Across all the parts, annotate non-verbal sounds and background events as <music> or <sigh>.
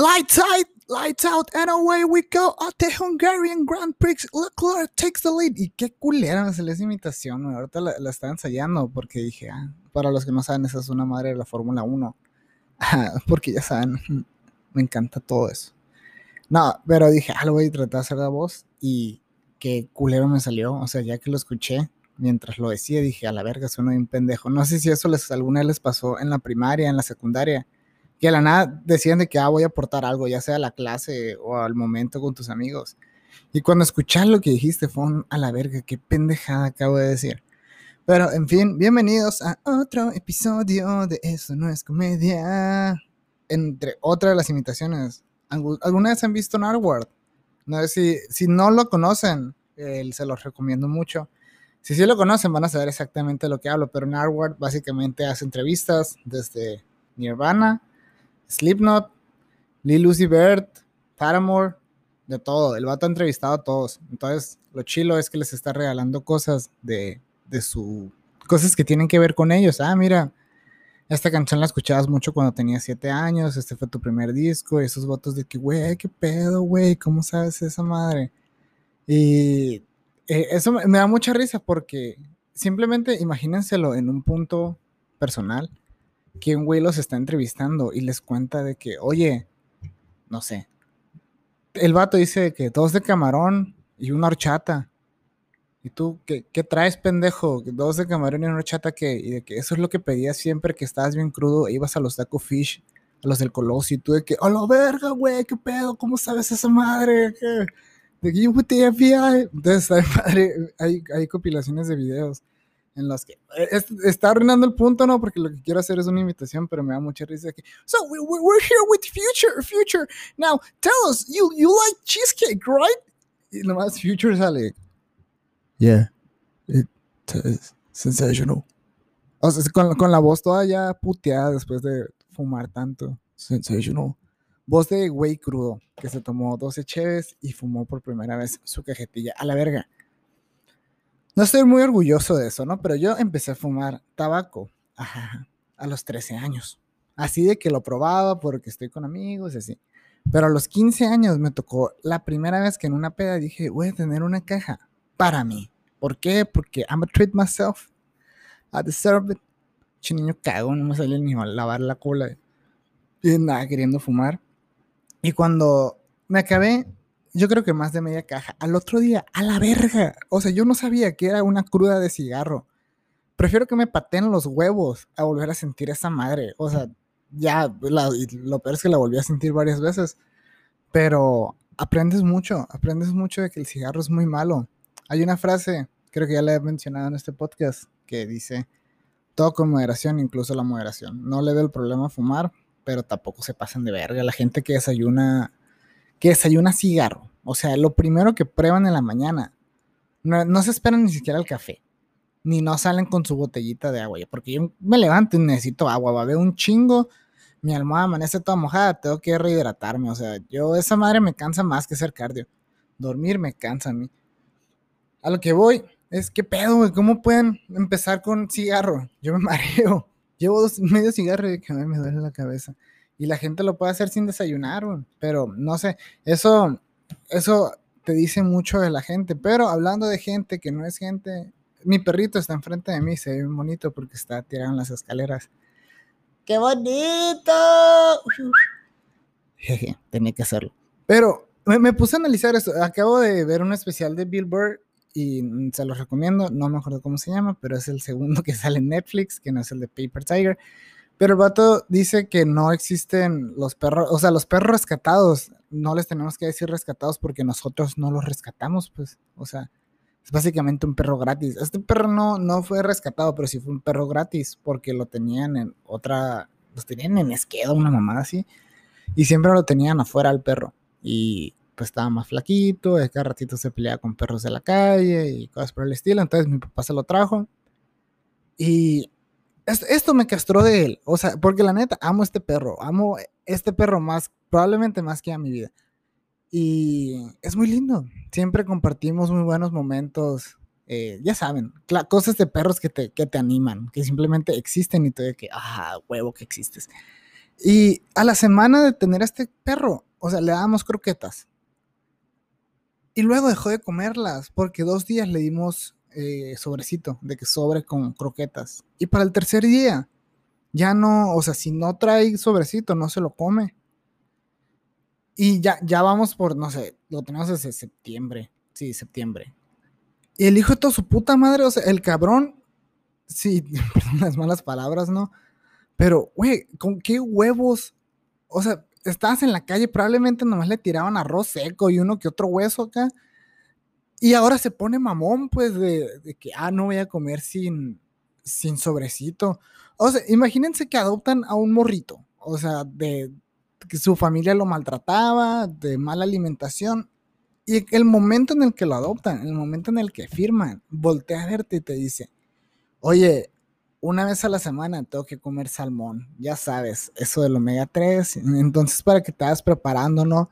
Lights out, lights out, and away we go at the Hungarian Grand Prix. Leclerc takes the lead. Y qué culera me salió esa imitación. Ahorita la, la estaba ensayando porque dije, ah, para los que no saben, esa es una madre de la Fórmula 1. <laughs> porque ya saben, <laughs> me encanta todo eso. No, pero dije, ah, lo voy a tratar de hacer la voz y qué culero me salió. O sea, ya que lo escuché, mientras lo decía, dije, a la verga, suena un pendejo. No sé si eso les, alguna vez les pasó en la primaria, en la secundaria, que a la nada decían de que, ah, voy a aportar algo, ya sea a la clase o al momento con tus amigos. Y cuando escuchas lo que dijiste, fue un, a la verga, qué pendejada acabo de decir. Pero, en fin, bienvenidos a otro episodio de Eso no es comedia. Entre otras de las imitaciones, ¿alguna vez han visto Narwhal? No sé si, si no lo conocen, se los recomiendo mucho. Si sí lo conocen, van a saber exactamente lo que hablo, pero Narwhal básicamente hace entrevistas desde Nirvana, Slipknot, Lil Uzi Vert, Paramore, de todo. El vato ha entrevistado a todos. Entonces, lo chilo es que les está regalando cosas de, de su. cosas que tienen que ver con ellos. Ah, mira, esta canción la escuchabas mucho cuando tenías siete años, este fue tu primer disco, y esos votos de que, güey, qué pedo, güey, ¿cómo sabes esa madre? Y eh, eso me, da mucha risa porque simplemente imagínenselo en un punto personal, que güey los está entrevistando y les cuenta de que, oye, no sé, el vato dice que dos de camarón y una horchata. ¿Y tú qué, qué, traes, pendejo? Dos de camarón y una horchata que, y de que eso es lo que pedías siempre que estabas bien crudo e ibas a los taco fish, a los del Colosio, y tú de que, ¡a la verga, güey! ¿Qué pedo? ¿Cómo sabes esa madre? De with the FBI. Entonces, <laughs> padre, hay, hay compilaciones de videos en los que eh, está arruinando el punto, ¿no? Porque lo que quiero hacer es una invitación, pero me da mucha risa que, so we're here with Future, Future. Now, tell us, you, you like cheesecake, right? Y nomás Future sale. Yeah, it's sensational. O sea, con, con la voz toda ya puteada después de fumar tanto. Sensational. Voz de güey crudo, que se tomó 12 cheves y fumó por primera vez su cajetilla. A la verga. No estoy muy orgulloso de eso, ¿no? Pero yo empecé a fumar tabaco a los 13 años. Así de que lo probaba porque estoy con amigos y así. Pero a los 15 años me tocó la primera vez que en una peda dije, voy a tener una caja para mí. ¿Por qué? Porque I'm a treat myself. I deserve it. Che niño cago, no me salió ni a lavar la cola. Y nada, queriendo fumar. Y cuando me acabé, yo creo que más de media caja, al otro día, a la verga. O sea, yo no sabía que era una cruda de cigarro. Prefiero que me pateen los huevos a volver a sentir esa madre. O sea, ya, lo peor es que la volví a sentir varias veces. Pero aprendes mucho, aprendes mucho de que el cigarro es muy malo. Hay una frase, creo que ya la he mencionado en este podcast, que dice, todo con moderación, incluso la moderación. No le veo el problema a fumar, pero tampoco se pasen de verga. La gente que desayuna, que desayuna cigarro, o sea, lo primero que prueban en la mañana, no, se esperan ni siquiera el café, ni no salen con su botellita de agua, porque yo me levanto y necesito agua, va a un chingo, mi almohada amanece toda mojada, tengo que rehidratarme, o sea, yo esa madre me cansa más que hacer cardio, dormir me cansa a mí. A lo que voy es, que pedo, güey? ¿Cómo pueden empezar con cigarro? Yo me <laughs> mareo. Llevo dos, medio cigarro y que me duele la cabeza. Y la gente lo puede hacer sin desayunar, pero no sé, eso, eso te dice mucho de la gente. Pero hablando de gente que no es gente, mi perrito está enfrente de mí, se ve bonito porque está tirado en las escaleras. ¡Qué bonito! <laughs> Jeje, tenía que hacerlo. Pero me, me, puse a analizar esto. Acabo de ver un especial de Bill Burr y se los recomiendo, no me acuerdo cómo se llama, pero es el segundo que sale en Netflix, que no es el de Paper Tiger. Pero el vato dice que no existen los perros, o sea, los perros rescatados, no les tenemos que decir rescatados porque nosotros no los rescatamos, pues, o sea, es básicamente un perro gratis. Este perro no, no fue rescatado, pero sí fue un perro gratis porque lo tenían en otra, los tenían en esquedo, una mamada así, y siempre lo tenían afuera al perro. Y pues, estaba más flaquito, cada ratito se peleaba con perros de la calle y cosas por el estilo. Entonces mi papá se lo trajo. Y esto, me castró de él. O sea, porque la neta, amo este perro. Amo este perro más, probablemente más que a mi vida. Y es muy lindo. Siempre compartimos muy buenos momentos. Eh, ya saben, cosas de perros que te, que te animan, que simplemente existen y te de que, ah, huevo que existes. Y a la semana de tener a este perro, o sea, le dábamos croquetas. Y luego dejó de comerlas porque dos días le dimos eh, sobrecito, de que sobre con croquetas. Y para el tercer día, ya no, o sea, si no trae sobrecito, no se lo come. Y ya, ya vamos por, no sé, lo tenemos desde septiembre. Sí, septiembre. Y el hijo de toda su puta madre, o sea, el cabrón, sí, <laughs> perdón las malas palabras, ¿no? Pero, güey, ¿con qué huevos? O sea, estabas en la calle, probablemente nomás le tiraban arroz seco y uno que otro hueso acá. Y ahora se pone mamón, pues, de, que, ah, no voy a comer sin, sin sobrecito. O sea, imagínense que adoptan a un morrito, o sea, de que su familia lo maltrataba, de mala alimentación. Y el momento en el que lo adoptan, el momento en el que firman, voltea a verte y te dice, oye, una vez a la semana tengo que comer salmón, ya sabes, eso del omega 3, entonces para que te vayas preparando, ¿no?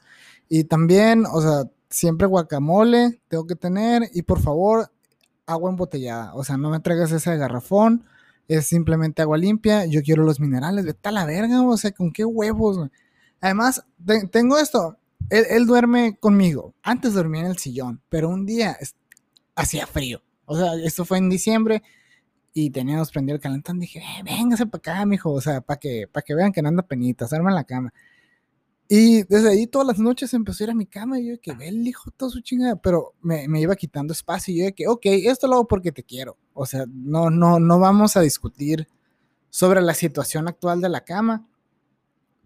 Y también, o sea, siempre guacamole tengo que tener y por favor, agua embotellada, o sea, no me traigas ese garrafón, es simplemente agua limpia, yo quiero los minerales, vete a la verga, o sea, ¿con qué huevos? Además, tengo esto, él, duerme conmigo, antes dormía en el sillón, pero un día hacía frío, o sea, esto fue en diciembre, y teníamos prendido el calentón, dije, eh, véngase para acá, mijo, o sea, para que, para que vean que no anda penitas, arma en la cama. Y desde ahí todas las noches empezó a ir a mi cama y yo de que hijo todo su chingada, pero me, me, iba quitando espacio y yo de que, ok, esto lo hago porque te quiero. O sea, no, no, no vamos a discutir sobre la situación actual de la cama.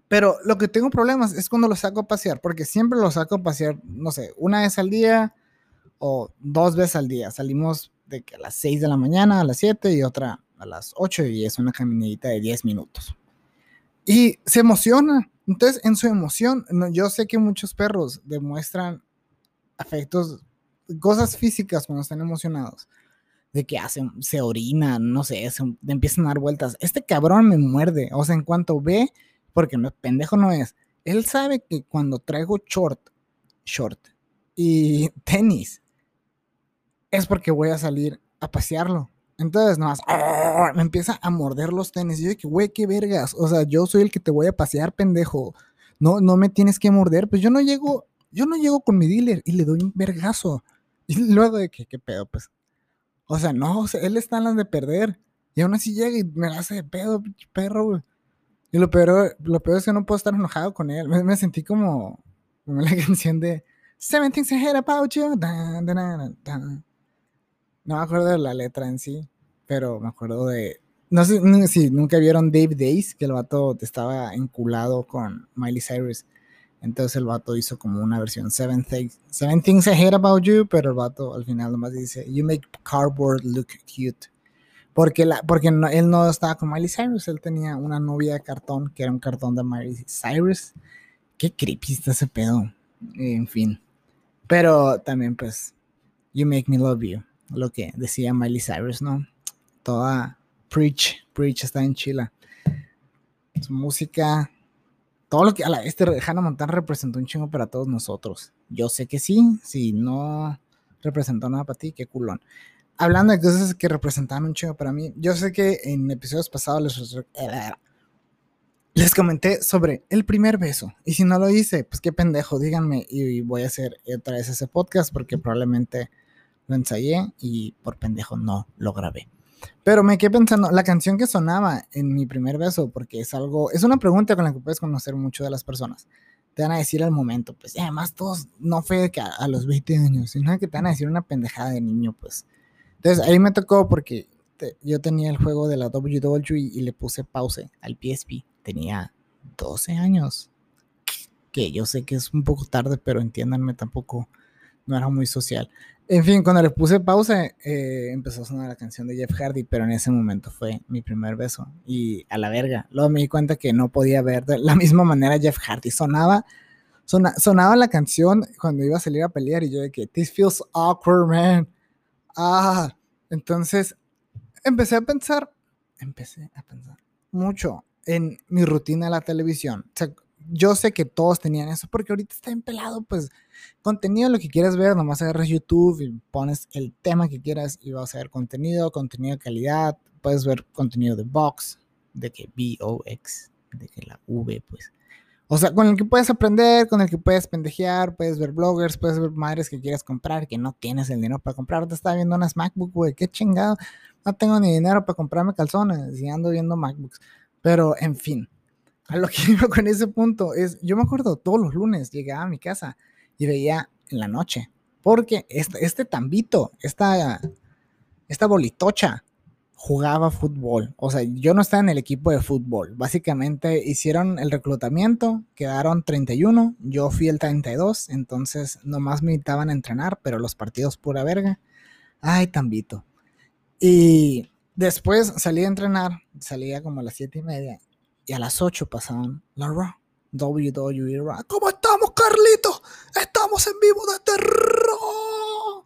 Pero lo que tengo problemas es cuando lo saco a pasear, porque siempre lo saco a pasear, no sé, una vez al día o dos veces al día. Salimos de que a las 6 de la mañana, a las 7 y otra a las 8 y es una caminadita de 10 minutos. Y se emociona. Entonces, en su emoción, yo sé que muchos perros demuestran afectos, cosas físicas cuando están emocionados. De que hacen, se orinan, no sé, se, empiezan a dar vueltas. Este cabrón me muerde. O sea, en cuanto ve, porque no, pendejo no es. Él sabe que cuando traigo short, short y <laughs> tenis, es porque voy a salir a pasearlo. Entonces, nomás, me empieza a morder los tenis. Y yo, que güey, qué vergas. O sea, yo soy el que te voy a pasear, pendejo. No, no me tienes que morder. Pues yo no llego, yo no llego con mi dealer y le doy un vergazo. Y luego de que, qué pedo, pues. O sea, no, él está en las de perder. Y aún así llega y me hace de pedo, perro. Y lo peor, lo peor es que no puedo estar enojado con él. Me, sentí como, como la <laughs> canción de Seven Things I Hate About You. No me acuerdo de la letra en sí, pero me acuerdo de. No sé si nunca vieron Dave Days, que el vato estaba enculado con Miley Cyrus. Entonces el vato hizo como una versión Seven Things, Seven Things I Hate About You, pero el vato al final nomás dice You make cardboard look cute. Porque, la, porque él no estaba con Miley Cyrus, él tenía una novia de cartón que era un cartón de Miley Cyrus. Qué creepy está ese pedo. En fin. Pero también, pues, You make me love you lo que decía Miley Cyrus, ¿no? Toda Preach, Preach está en Chile. Su música, todo lo que a la este Hannah Montana representó un chingo para todos nosotros. Yo sé que sí, si no representó nada para ti, qué culón. Hablando de cosas que representaban un chingo para mí, yo sé que en episodios pasados les, les comenté sobre el primer beso. Y si no lo hice, pues qué pendejo, díganme y voy a hacer otra vez ese podcast porque probablemente lo ensayé y por pendejo no lo grabé. Pero me quedé pensando, la canción que sonaba en mi primer beso, porque es algo, es una pregunta con la que puedes conocer mucho de las personas. Te van a decir al momento, pues, además todos, no fue que a, los 20 años, sino que te van a decir una pendejada de niño, pues. Entonces ahí me tocó porque yo tenía el juego de la WWE y, y le puse pause al PSP. Tenía 12 años. Que yo sé que es un poco tarde, pero entiéndanme, tampoco no era muy social. En fin, cuando le puse pausa, eh, empezó a sonar la canción de Jeff Hardy, pero en ese momento fue mi primer beso. Y a la verga. Luego me di cuenta que no podía ver de la <laughs> misma manera Jeff Hardy. Sonaba, sonaba la canción cuando iba a salir a pelear y yo de que, this feels awkward, man. Ah, entonces empecé a pensar, empecé a pensar mucho en mi rutina de la televisión. O sea, yo sé que todos tenían eso, porque ahorita está empelado, pues contenido lo que quieras ver, nomás agarras YouTube y pones el tema que quieras y vas a ver contenido, contenido de calidad, puedes ver contenido de box, de que B-O-X, de que la V, pues. O sea, con el que puedes aprender, con el que puedes pendejear, puedes ver bloggers, puedes ver madres que quieres comprar, que no tienes el dinero para comprar. Te estaba viendo unas MacBook, güey, qué chingado. No tengo ni dinero para comprarme calzones y ando viendo MacBooks. Pero, en fin, a lo que <laughs> iba con ese punto es, yo me acuerdo todos los lunes llegaba a mi casa y veía en la noche, porque este, tambito, esta, esta bolitocha, jugaba fútbol. O sea, yo no estaba en el equipo de fútbol. Básicamente hicieron el reclutamiento, quedaron 31, yo fui el 32, entonces nomás me invitaban a entrenar, pero los partidos pura verga. Ay, tambito. Y después salí a entrenar, salía como a las 7 y media, y a las 8 pasaban la Raw. WWE Raw. ¿Cómo estamos, Carlito? Estamos en vivo de terror.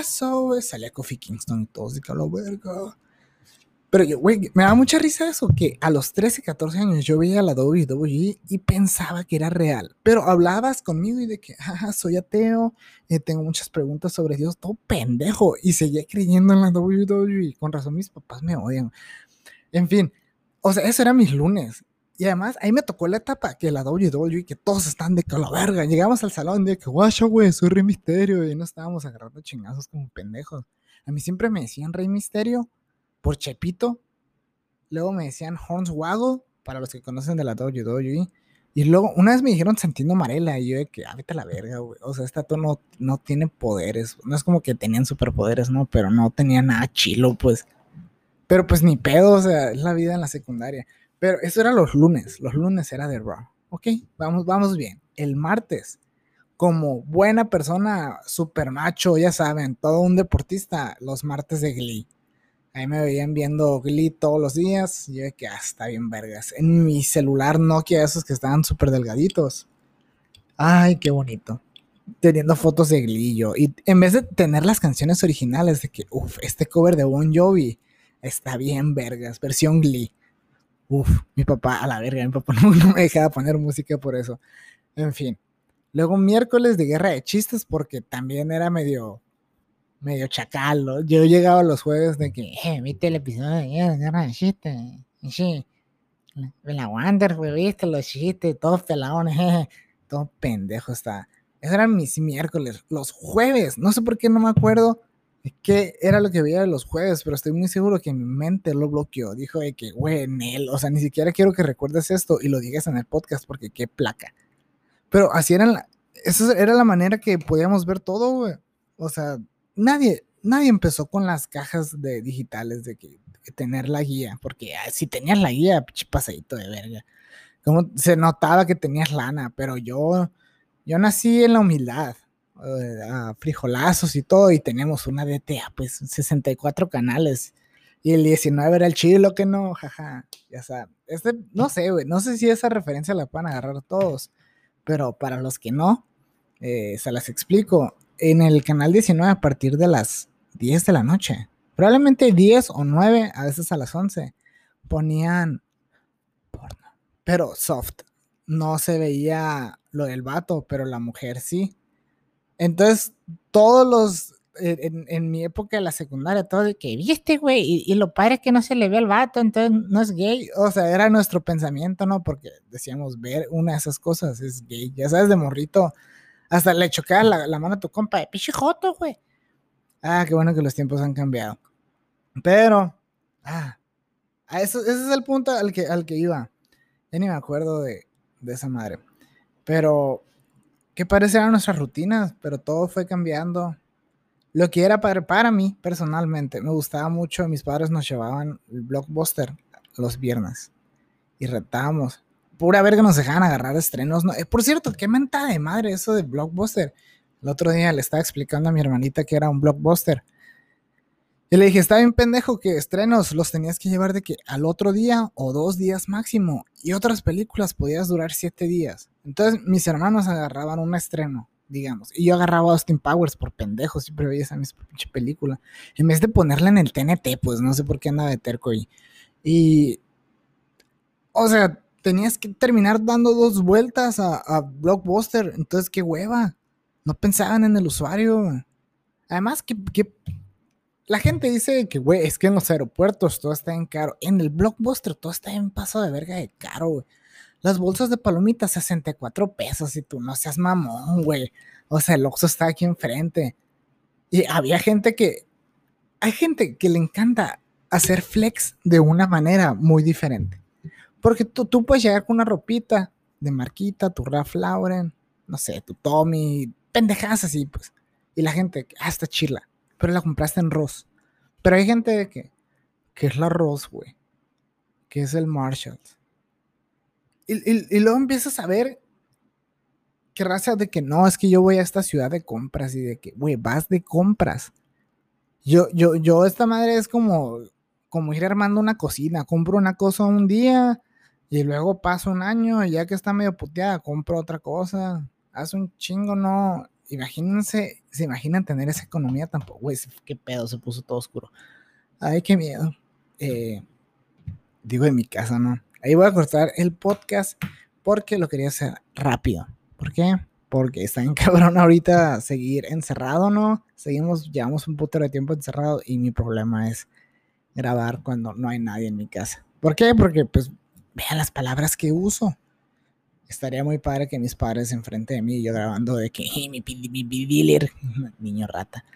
Eso es. Salía Kofi Kingston y todos de que la verga. Pero yo, güey, me da mucha risa eso, que a los 13, 14 años yo veía la WWE y pensaba que era real. Pero hablabas conmigo y de que, soy ateo, eh, tengo muchas preguntas sobre Dios, todo pendejo. Y seguía creyendo en la WWE. Con razón mis papás me odian. En fin, o sea, eso era mis lunes. Y además, ahí me tocó la etapa que la WWE, que todos están de que la verga. Llegamos al salón de que, guacho, güey, soy Rey Misterio. Y no estábamos agarrando chingazos como pendejos. A mí siempre me decían Rey Misterio por Chepito. Luego me decían Hornswoggle, para los que conocen de la WWE. Y luego, una vez me dijeron Sentiendo Marela, y yo de que, ah, vete a la verga, güey. O sea, esta no, no tiene poderes. No es como que tenían superpoderes, ¿no? Pero no tenía nada chilo, pues. Pero pues ni pedo, o sea, es la vida en la secundaria. Pero eso era los lunes. Los lunes era de Raw. Ok, vamos, vamos bien. El martes, como buena persona, super macho, ya saben, todo un deportista, los martes de Glee. Ahí me veían viendo Glee todos los días. Y yo de que, ah, está bien vergas. En mi celular Nokia, esos que estaban súper delgaditos. Ay, qué bonito. Teniendo fotos de Glee yo. Y en vez de tener las canciones originales de que, uff, este cover de Bon Jovi está bien vergas. Versión Glee. Uff, mi papá, a la verga, mi papá <laughs> no, me dejaba poner música por eso. En fin. Luego miércoles de guerra de chistes porque también era medio medio chacal. ¿no? Yo llegaba los jueves de que, eh, viste el episodio de Guerra de Chistes. Sí, la Wander, viste los chistes, todos peladones, <laughs> jeje. todo pendejo está. Esos eran mis miércoles. Los jueves, no sé por qué no me acuerdo qué era lo que veía los jueves, pero estoy muy seguro que mi mente lo bloqueó. Dijo de que, güey, Nel, o sea, ni siquiera quiero que recuerdes esto y lo digas en el podcast porque qué placa. Pero así eran, la, esa era la manera que podíamos ver todo, güey. O sea, nadie, nadie empezó con las cajas de digitales de que, tener la guía, porque si tenías la guía, pasadito de verga. Como se notaba que tenías lana, pero yo, yo nací en la humildad, uh, frijolazos y todo, y tenemos una DTA, pues 64 canales. Y el 19 era el chilo que no, jaja. Ya sabes. Este, no sé, güey. No sé si esa referencia la pueden agarrar todos. Pero para los que no, eh, se las explico en el canal 19 a partir de las 10 de la noche. Probablemente 10 o 9, a veces a las 11. Ponían porno. Pero soft. No se veía lo del vato, pero la mujer sí. Entonces, todos los. En, mi época de la secundaria, todo de que viste, güey, y, lo padre es que no se le ve al vato, entonces no es gay. O sea, era nuestro pensamiento, ¿no? Porque decíamos ver una de esas cosas es gay. Ya sabes, de morrito hasta le chocaba la, mano a tu compa, de pichijoto, güey. Ah, qué bueno que los tiempos han cambiado. Pero, ah, eso, ese es el punto al que, al que iba. Ya ni me acuerdo de, esa madre. Pero, ¿qué parecían nuestras rutinas? Pero todo fue cambiando. Lo que era para, mí, personalmente, me gustaba mucho. Mis padres nos llevaban el blockbuster los viernes y retábamos pura verga nos dejaban agarrar estrenos. Eh, por cierto, qué mentada de madre eso de Blockbuster. El otro día le estaba explicando a mi hermanita que era un Blockbuster. Y le dije, está bien pendejo que estrenos los tenías que llevar de que al otro día o dos días máximo. Y otras películas podías durar siete días. Entonces mis hermanos agarraban un estreno, digamos. Y yo agarraba Austin Powers por pendejo. Siempre veía esa misma pinche película. En vez de ponerla en el TNT, pues no sé por qué andaba de terco ahí. Y... O sea, tenías que terminar dando dos vueltas a, Blockbuster. Entonces, qué hueva. No pensaban en el usuario. Además, que, la gente dice que, güey, es que en los aeropuertos todo está en caro. En el Blockbuster todo está en paso de verga de caro, güey. Las bolsas de palomitas, 64 pesos. Y tú no seas mamón, güey. O sea, el Oxxo está aquí enfrente. Y había gente que. Hay gente que le encanta hacer flex de una manera muy diferente. Porque tú, tú puedes llegar con una ropita de marquita, tu Ralph Lauren, no sé, tu Tommy, pendejadas así, pues. Y la gente, ah, está chila. Pero la compraste en Ross. Pero hay gente que, que es la Ross, güey. Que es el Marshall. Y, luego empiezas a ver que raza de que no, es que yo voy a esta ciudad de compras y de que, güey, vas de compras. Yo, yo, yo, esta madre es como, como ir armando una cocina. Compro una cosa un día y luego paso un año y ya que está medio puteada, compro otra cosa. Hace un chingo, no. Imagínense, se imaginan tener esa economía tampoco. Güey, qué pedo, se puso todo oscuro. Ay, qué miedo. Eh, digo, en mi casa, ¿no? Ahí voy a cortar el podcast porque lo quería hacer rápido. ¿Por qué? Porque está en cabrón ahorita seguir encerrado, ¿no? Seguimos, llevamos un putero de tiempo encerrado y mi problema es grabar cuando no hay nadie en mi casa. ¿Por qué? Porque, pues, vean las palabras que uso. Estaría muy padre que mis padres enfrente de mí yo grabando de que mi, mi, mi, <laughs> niño rata.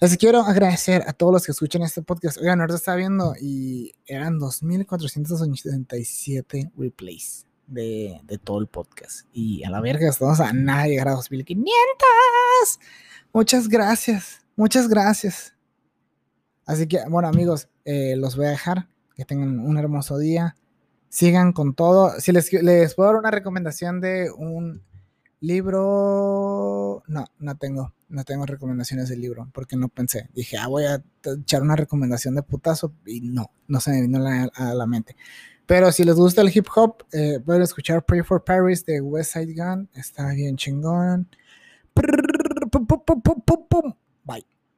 Les quiero agradecer a todos los que escuchan este podcast. Oigan, ahorita está viendo y eran 2.487 replays de, todo el podcast. Y a la verga, estamos a nada llegar a 2.500. Muchas gracias. Muchas gracias. Así que, bueno, amigos, eh, los voy a dejar. Que tengan un hermoso día. Sigan con todo. Si les puedo dar una recomendación de un libro. No, no tengo no tengo recomendaciones del libro, porque no pensé. Dije, ah, voy a echar una recomendación de putazo y no, no se me vino a la mente. Pero si les gusta el hip hop, eh, pueden escuchar Pray for Paris de West Side Gun, está bien chingón.